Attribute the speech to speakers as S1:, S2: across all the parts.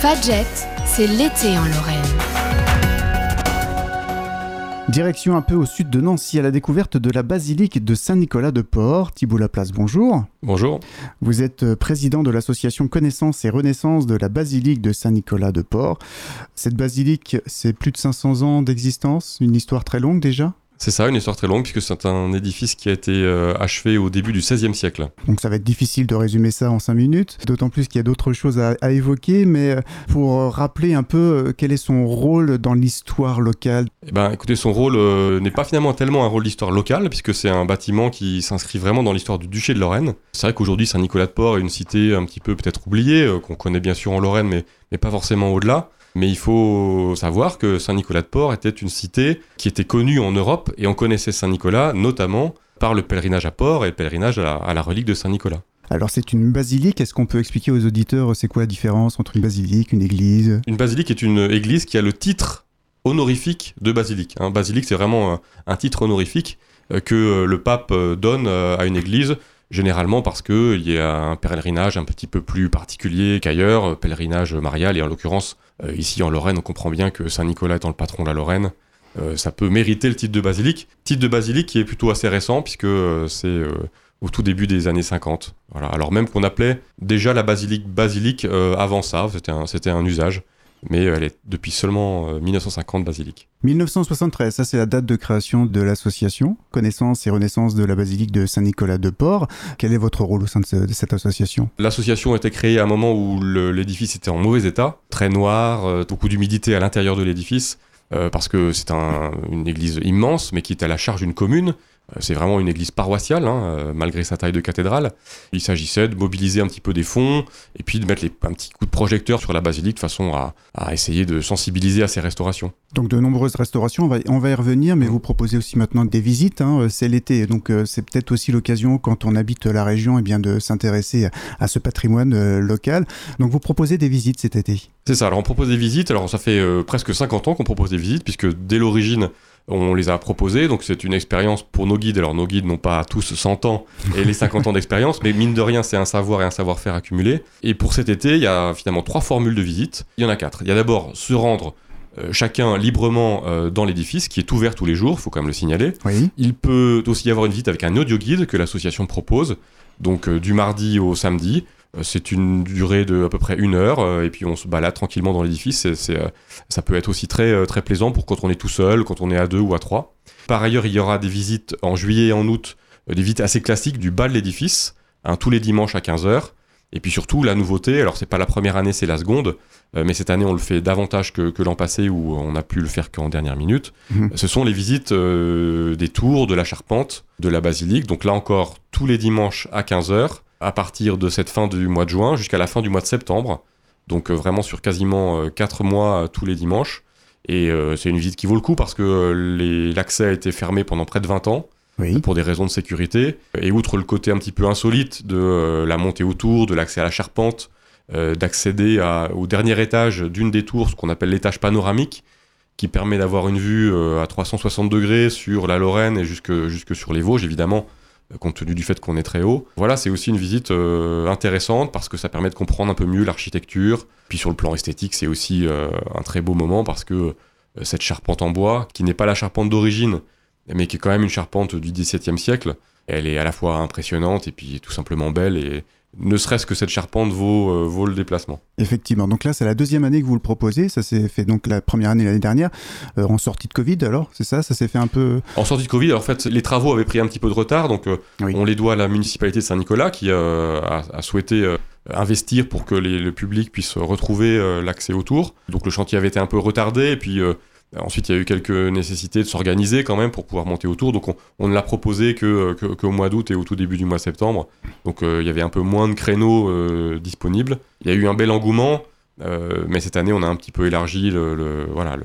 S1: Fadjet, c'est l'été en Lorraine.
S2: Direction un peu au sud de Nancy à la découverte de la basilique de Saint-Nicolas de Port. Thibault Laplace, bonjour.
S3: Bonjour.
S2: Vous êtes euh, président de l'association Connaissance et Renaissance de la basilique de Saint-Nicolas de Port. Cette basilique, c'est plus de 500 ans d'existence, une histoire très longue déjà?
S3: C'est ça, une histoire très longue, puisque c'est un édifice qui a été euh, achevé au début du XVIe siècle.
S2: Donc ça va être difficile de résumer ça en cinq minutes, d'autant plus qu'il y a d'autres choses à, évoquer, mais euh, pour euh, rappeler un peu quel est son rôle dans l'histoire locale
S3: eh ben, Écoutez, son rôle n'est pas finalement tellement un rôle d'histoire locale, puisque c'est un bâtiment qui s'inscrit vraiment dans l'histoire du duché de Lorraine. C'est vrai qu'aujourd'hui, Saint-Nicolas-de-Port est une cité un petit peu peut-être oubliée, qu'on connaît bien sûr en Lorraine, mais, mais pas forcément au-delà. Mais il faut savoir que Saint-Nicolas-de-Port était une cité qui était connue en Europe et on connaissait Saint-Nicolas notamment par le pèlerinage à Port et le pèlerinage à la, relique de Saint-Nicolas.
S2: Alors c'est une basilique, est-ce qu'on peut expliquer aux auditeurs c'est quoi la différence entre une basilique, une église?
S3: Une basilique est une église qui a le titre honorifique de basilique. Hein. Basilique c'est vraiment un, titre honorifique euh, que le pape euh, donne euh, à une église généralement parce qu'il y a un pèlerinage un petit peu plus particulier qu'ailleurs, pèlerinage marial, et en l'occurrence, euh, ici en Lorraine, on comprend bien que Saint-Nicolas étant le patron de la Lorraine, euh, ça peut mériter le titre de basilique. Titre de basilique qui est plutôt assez récent, puisque euh, c'est au tout début des années 50. Voilà. Alors même qu'on appelait déjà la basilique basilique avant ça, c'était un usage mais elle est depuis seulement 1950 euh, basilique.
S2: 1973, ça c'est la date de création de l'association Connaissance et Renaissance de la basilique de Saint-Nicolas de Port. Quel est votre rôle au sein de, cette association?
S3: L'association a été créée à un moment où l'édifice était en mauvais état, très noir, euh, beaucoup d'humidité à l'intérieur de l'édifice. Euh, parce que c'est une église immense, mais qui est à la charge d'une commune, euh, c'est vraiment une église paroissiale, hein, euh, malgré sa taille de cathédrale. Il s'agissait de mobiliser un petit peu des fonds et puis de mettre un petit coup de projecteur sur la basilique de façon à, essayer de sensibiliser à ces restaurations.
S2: Donc de nombreuses restaurations, on va, on va y revenir, mais vous proposez aussi maintenant des visites. Hein, euh, c'est l'été, donc c'est peut-être aussi l'occasion quand on habite la région et eh bien, de s'intéresser à, ce patrimoine local. Donc vous proposez des visites cet été?
S3: C'est ça, alors on propose des visites. Alors ça fait presque 50 ans qu'on propose des visites, puisque dès l'origine, on les a proposés, donc c'est une expérience pour nos guides. Alors nos guides n'ont pas tous 100 ans et les 50 ans d'expérience, mais mine de rien, c'est un savoir et un savoir-faire accumulé. Et pour cet été, il y a finalement trois formules de visite. Il y en a quatre. Il y a d'abord se rendre euh, chacun librement euh, dans l'édifice, qui est ouvert tous les jours, il faut quand même le signaler. Il peut aussi y avoir une visite avec un audio guide que l'association propose, donc euh, du mardi au samedi. Euh, c'est une durée de à peu près une heure euh, et puis on se balade tranquillement dans l'édifice. Euh, ça peut être aussi très, très plaisant pour quand on est tout seul, quand on est à deux ou à trois. Par ailleurs, il y aura des visites en juillet et en août, des visites assez classiques du bas de l'édifice, hein, tous les dimanches à 15h. Et puis surtout, la nouveauté, alors c'est pas la première année, c'est la seconde, mais cette année on le fait davantage que, l'an passé où on a pu le faire qu'en dernière minute. Mhm. Ce sont les visites des tours, de la charpente, de la basilique. Donc là encore, tous les dimanches à 15h à partir de cette fin du mois de juin jusqu'à la fin du mois de septembre. Donc euh, vraiment sur quasiment 4 euh, mois euh, tous les dimanches. Et c'est une visite qui vaut le coup parce que l'accès a été fermé pendant près de 20 ans. pour des raisons de sécurité. Et outre le côté un petit peu insolite de la montée autour, de l'accès à la charpente, d'accéder au dernier étage d'une des tours, ce qu'on appelle l'étage panoramique, qui permet d'avoir une vue à 360 degrés sur la Lorraine et jusque, jusque sur les Vosges, évidemment, compte tenu du fait qu'on est très haut. Voilà, c'est aussi une visite euh, intéressante parce que ça permet de comprendre un peu mieux l'architecture. Puis sur le plan esthétique, c'est aussi euh, un très beau moment parce que euh, cette charpente en bois, qui n'est pas la charpente d'origine, mais qui est quand même une charpente du XVIIe siècle, elle est à la fois impressionnante et puis tout simplement belle et ne serait-ce que cette charpente vaut, euh, vaut le déplacement.
S2: Effectivement, donc là c'est la deuxième année que vous le proposez, ça s'est fait donc la première année l'année dernière, euh, en sortie de Covid alors, c'est ça, ça s'est fait un peu...
S3: En sortie de Covid, en fait les travaux avaient pris un petit peu de retard, donc euh, on les doit à la municipalité de Saint-Nicolas qui a, souhaité investir pour que le public puisse retrouver l'accès aux tours. Donc le chantier avait été un peu retardé, et puis Ensuite, il y a eu quelques nécessités de s'organiser quand même pour pouvoir monter autour. Donc, on, ne l'a proposé que, qu'au mois d'août et au tout début du mois de septembre. Donc, euh, il y avait un peu moins de créneaux euh, disponibles. Il y a eu un bel engouement, euh, mais cette année, on a un petit peu élargi le, voilà,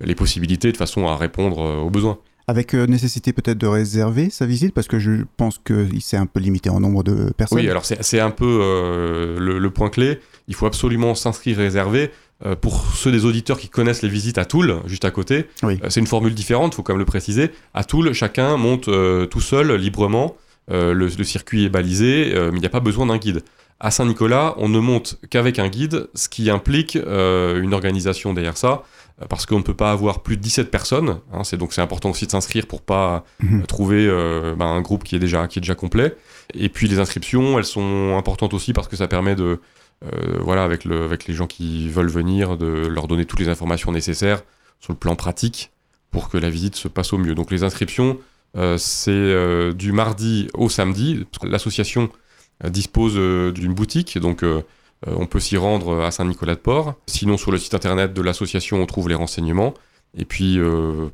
S3: les possibilités de façon à répondre aux besoins.
S2: Avec nécessité peut-être de réserver sa visite, parce que je pense qu'il s'est un peu limité en nombre de personnes.
S3: Oui, alors c'est, un peu le, le, point clé. Il faut absolument s'inscrire réservé. Euh, pour ceux des auditeurs qui connaissent les visites à Toul, juste à côté, euh, c'est une formule différente, il faut quand même le préciser. À Toul, chacun monte euh, tout seul, librement. Le, circuit est balisé, mais il n'y a pas besoin d'un guide. À Saint-Nicolas, on ne monte qu'avec un guide, ce qui implique une organisation derrière ça, parce qu'on ne peut pas avoir plus de 17 personnes. Hein, c'est donc c'est important aussi de s'inscrire pour pas
S2: Mhm.
S3: trouver euh, ben, un groupe qui est déjà qui est déjà complet. Et puis les inscriptions, elles sont importantes aussi parce que ça permet de euh, voilà avec le avec les gens qui veulent venir de leur donner toutes les informations nécessaires sur le plan pratique pour que la visite se passe au mieux. Donc les inscriptions euh, c'est euh, du mardi au samedi. L'association dispose d'une boutique, donc on peut s'y rendre à Saint-Nicolas-de-Port. Sinon, sur le site internet de l'association, on trouve les renseignements. Et puis,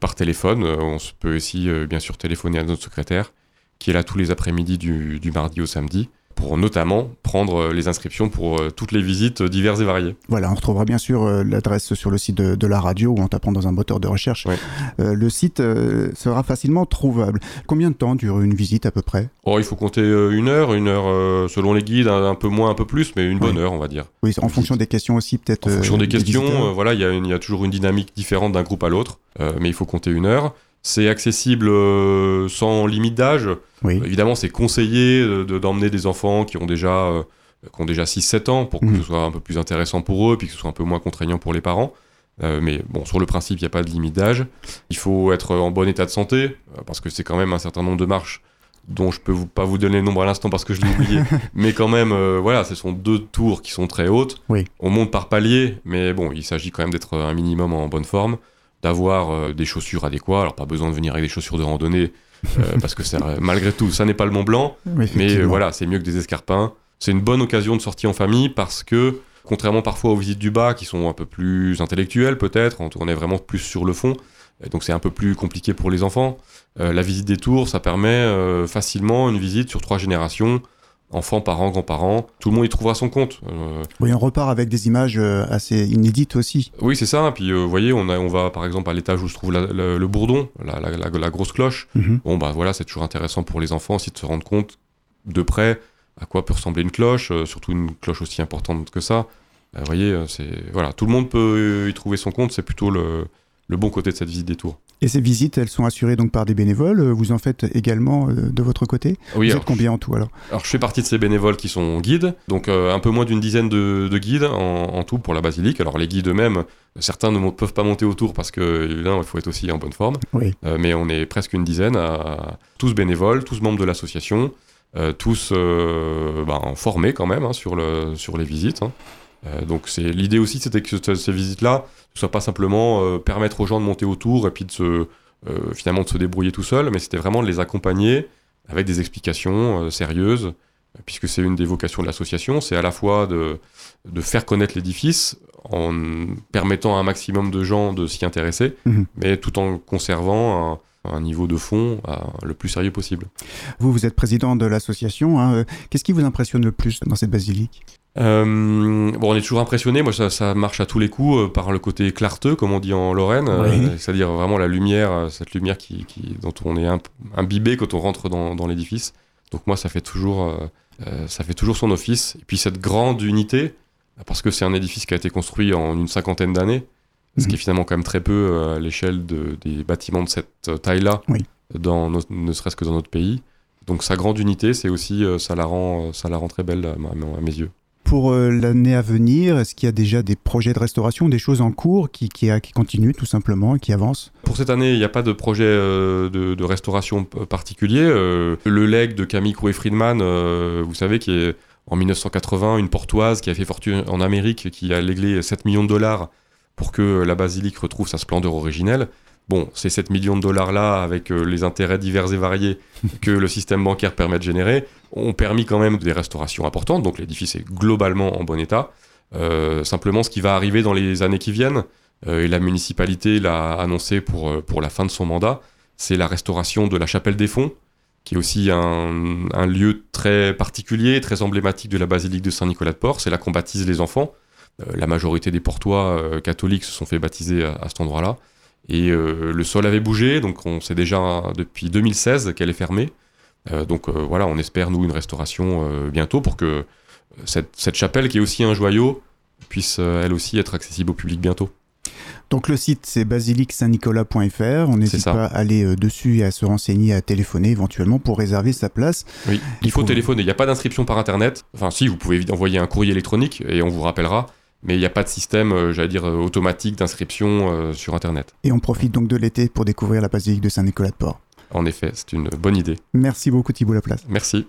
S3: par téléphone, on peut aussi, bien sûr, téléphoner à notre secrétaire, qui est là tous les après-midi du mardi au samedi, pour notamment prendre euh, les inscriptions pour euh, toutes les visites euh, diverses et variées.
S2: Voilà, on retrouvera bien sûr l'adresse sur le site de, de la radio ou en tapant dans un moteur de recherche.
S3: Ouais.
S2: Euh, le site sera facilement trouvable. Combien de temps dure une visite à peu près?
S3: Oh, il faut compter une heure, une heure selon les guides, un, un peu moins, un peu plus, mais une bonne
S2: Ouais.
S3: heure, on va dire.
S2: Oui, en fonction des questions aussi peut-être.
S3: En fonction des questions, euh, voilà, il y, a y toujours une dynamique différente d'un groupe à l'autre, euh, mais il faut compter une heure. C'est accessible sans limite d'âge.
S2: Oui.
S3: Évidemment, c'est conseillé euh, de- d'emmener des enfants qui ont déjà, euh, qui ont déjà 6-7 ans pour que
S2: Mhm.
S3: ce soit un peu plus intéressant pour eux, puis que ce soit un peu moins contraignant pour les parents. Euh, mais bon, sur le principe, il n'y a pas de limite d'âge. Il faut être en bon état de santé, parce que c'est quand même un certain nombre de marches dont je peux vous, pas vous donner le nombre à l'instant parce que je l'ai oublié. mais quand même, euh, voilà, ce sont deux tours qui sont très hautes.
S2: Oui.
S3: On monte par palier, mais bon, il s'agit quand même d'être un minimum en bonne forme, d'avoir euh, des chaussures adéquates. Alors, pas besoin de venir avec des chaussures de randonnée, parce que ça, malgré tout, ça n'est pas le Mont Blanc.
S2: Oui,
S3: Mais euh, voilà, c'est mieux que des escarpins. C'est une bonne occasion de sortie en famille parce que, contrairement parfois aux visites du bas qui sont un peu plus intellectuelles peut-être, on est vraiment plus sur le fond, donc c'est un peu plus compliqué pour les enfants. Euh, la visite des tours, ça permet euh, facilement une visite sur trois générations, enfants, parents, grands-parents. Tout le monde y trouvera son compte. Euh,
S2: Oui, on repart avec des images euh, assez inédites aussi.
S3: oui, c'est ça. Puis, euh, vous voyez, on, a, on va par exemple à l'étage où se trouve la- la- le bourdon, la, grosse cloche.
S2: Mhm.
S3: Bon, bah voilà, c'est toujours intéressant pour les enfants aussi de se rendre compte de près à quoi peut ressembler une cloche, surtout une cloche aussi importante que ça. Vous voyez, c'est voilà, tout le monde peut y trouver son compte. C'est plutôt le, le bon côté de cette visite des tours.
S2: Et ces visites, elles sont assurées donc par des bénévoles. Euh, Vous en faites également euh, de votre côté
S3: Oui,
S2: Vous
S3: alors,
S2: êtes combien en tout alors?
S3: alors, je fais partie de ces bénévoles qui sont guides, donc euh, un peu moins d'une dizaine de, de guides en, en tout pour la basilique. Alors les guides eux-mêmes, certains ne peuvent pas monter autour parce que évidemment, il faut être aussi en bonne forme.
S2: Oui.
S3: Euh, mais on est presque une dizaine, à- tous bénévoles, tous membres de l'association, tous ben, formés quand même hein, sur, le, sur les visites. hein. Euh, donc c'est l'idée aussi, c'était que ce- ces visites-là ne soient pas simplement euh, permettre aux gens de monter autour et puis de se, euh, finalement de se débrouiller tout seul, mais c'était vraiment de les accompagner avec des explications sérieuses, puisque c'est une des vocations de l'association, c'est à la fois de, de faire connaître l'édifice en permettant à un maximum de gens de s'y intéresser,
S2: Mhm.
S3: mais tout en conservant un, un niveau de fond euh, le plus sérieux possible.
S2: Vous, vous êtes président de l'association. hein, Qu'est-ce qui vous impressionne le plus dans cette basilique?
S3: Euh, bon, on est toujours impressionné. Moi, ça, ça marche à tous les coups euh, par le côté clarteux, comme on dit en Lorraine, euh, c'est-à-dire vraiment la lumière, euh, cette lumière qui, qui- dont on est imbibé quand on rentre dans, dans l'édifice. Donc moi, ça fait toujours, ça fait toujours son office. Et puis cette grande unité, parce que c'est un édifice qui a été construit en une cinquantaine d'années, ce qui
S2: Mhm.
S3: est finalement quand même très peu à l'échelle de- des bâtiments de cette taille-là,
S2: Oui.
S3: dans ne serait-ce que dans notre pays. Donc sa grande unité, c'est aussi, ça la rend, ça la rend très belle à mes yeux.
S2: Pour euh, l'année à venir, est-ce qu'il y a déjà des projets de restauration, des choses en cours qui, continuent tout simplement et qui avancent?
S3: Pour cette année, il n'y a pas de projet euh, de, restauration p- particulier. Euh, le leg de Camille Coué-Friedman, euh, vous savez, qui est en 1980 une portoise qui a fait fortune en Amérique, qui a légué 7 millions de dollars pour que la basilique retrouve sa splendeur originelle. Bon, ces 7 millions de dollars-là, avec euh, les intérêts divers et variés que le système bancaire permet de générer, ont permis quand même des restaurations importantes. Donc l'édifice est globalement en bon état. Euh, simplement, ce qui va arriver dans les années qui viennent, euh, et la municipalité l'a annoncé pour, pour la fin de son mandat, c'est la restauration de la chapelle des Fonds, qui est aussi un, lieu très particulier, très emblématique de la basilique de Saint-Nicolas-de-Port. C'est là qu'on baptise les enfants. La majorité des Portois catholiques se sont fait baptiser à cet endroit-là. Et euh, le sol avait bougé, donc on sait déjà depuis 2016 qu'elle est fermée. Euh, donc euh, voilà, on espère, nous, une restauration bientôt pour que cette, cette chapelle, qui est aussi un joyau, puisse elle aussi être accessible au public bientôt.
S2: Donc le site c'est basilique-saint-nicolas.fr. On n'hésite pas à aller euh, dessus et à se renseigner, à téléphoner éventuellement pour réserver sa place.
S3: Oui, il faut
S2: faut-
S3: téléphoner. Il n'y a pas d'inscription par internet. Enfin, si, vous pouvez envoyer un courrier électronique et on vous rappellera. Mais il n'y a pas de système, euh, j'allais dire, euh, automatique d'inscription euh, sur internet.
S2: Et on profite donc de l'été pour découvrir la basilique de Saint-Nicolas de Port.
S3: En effet, c'est une bonne idée.
S2: Merci beaucoup Thibault Laplace.
S3: Merci.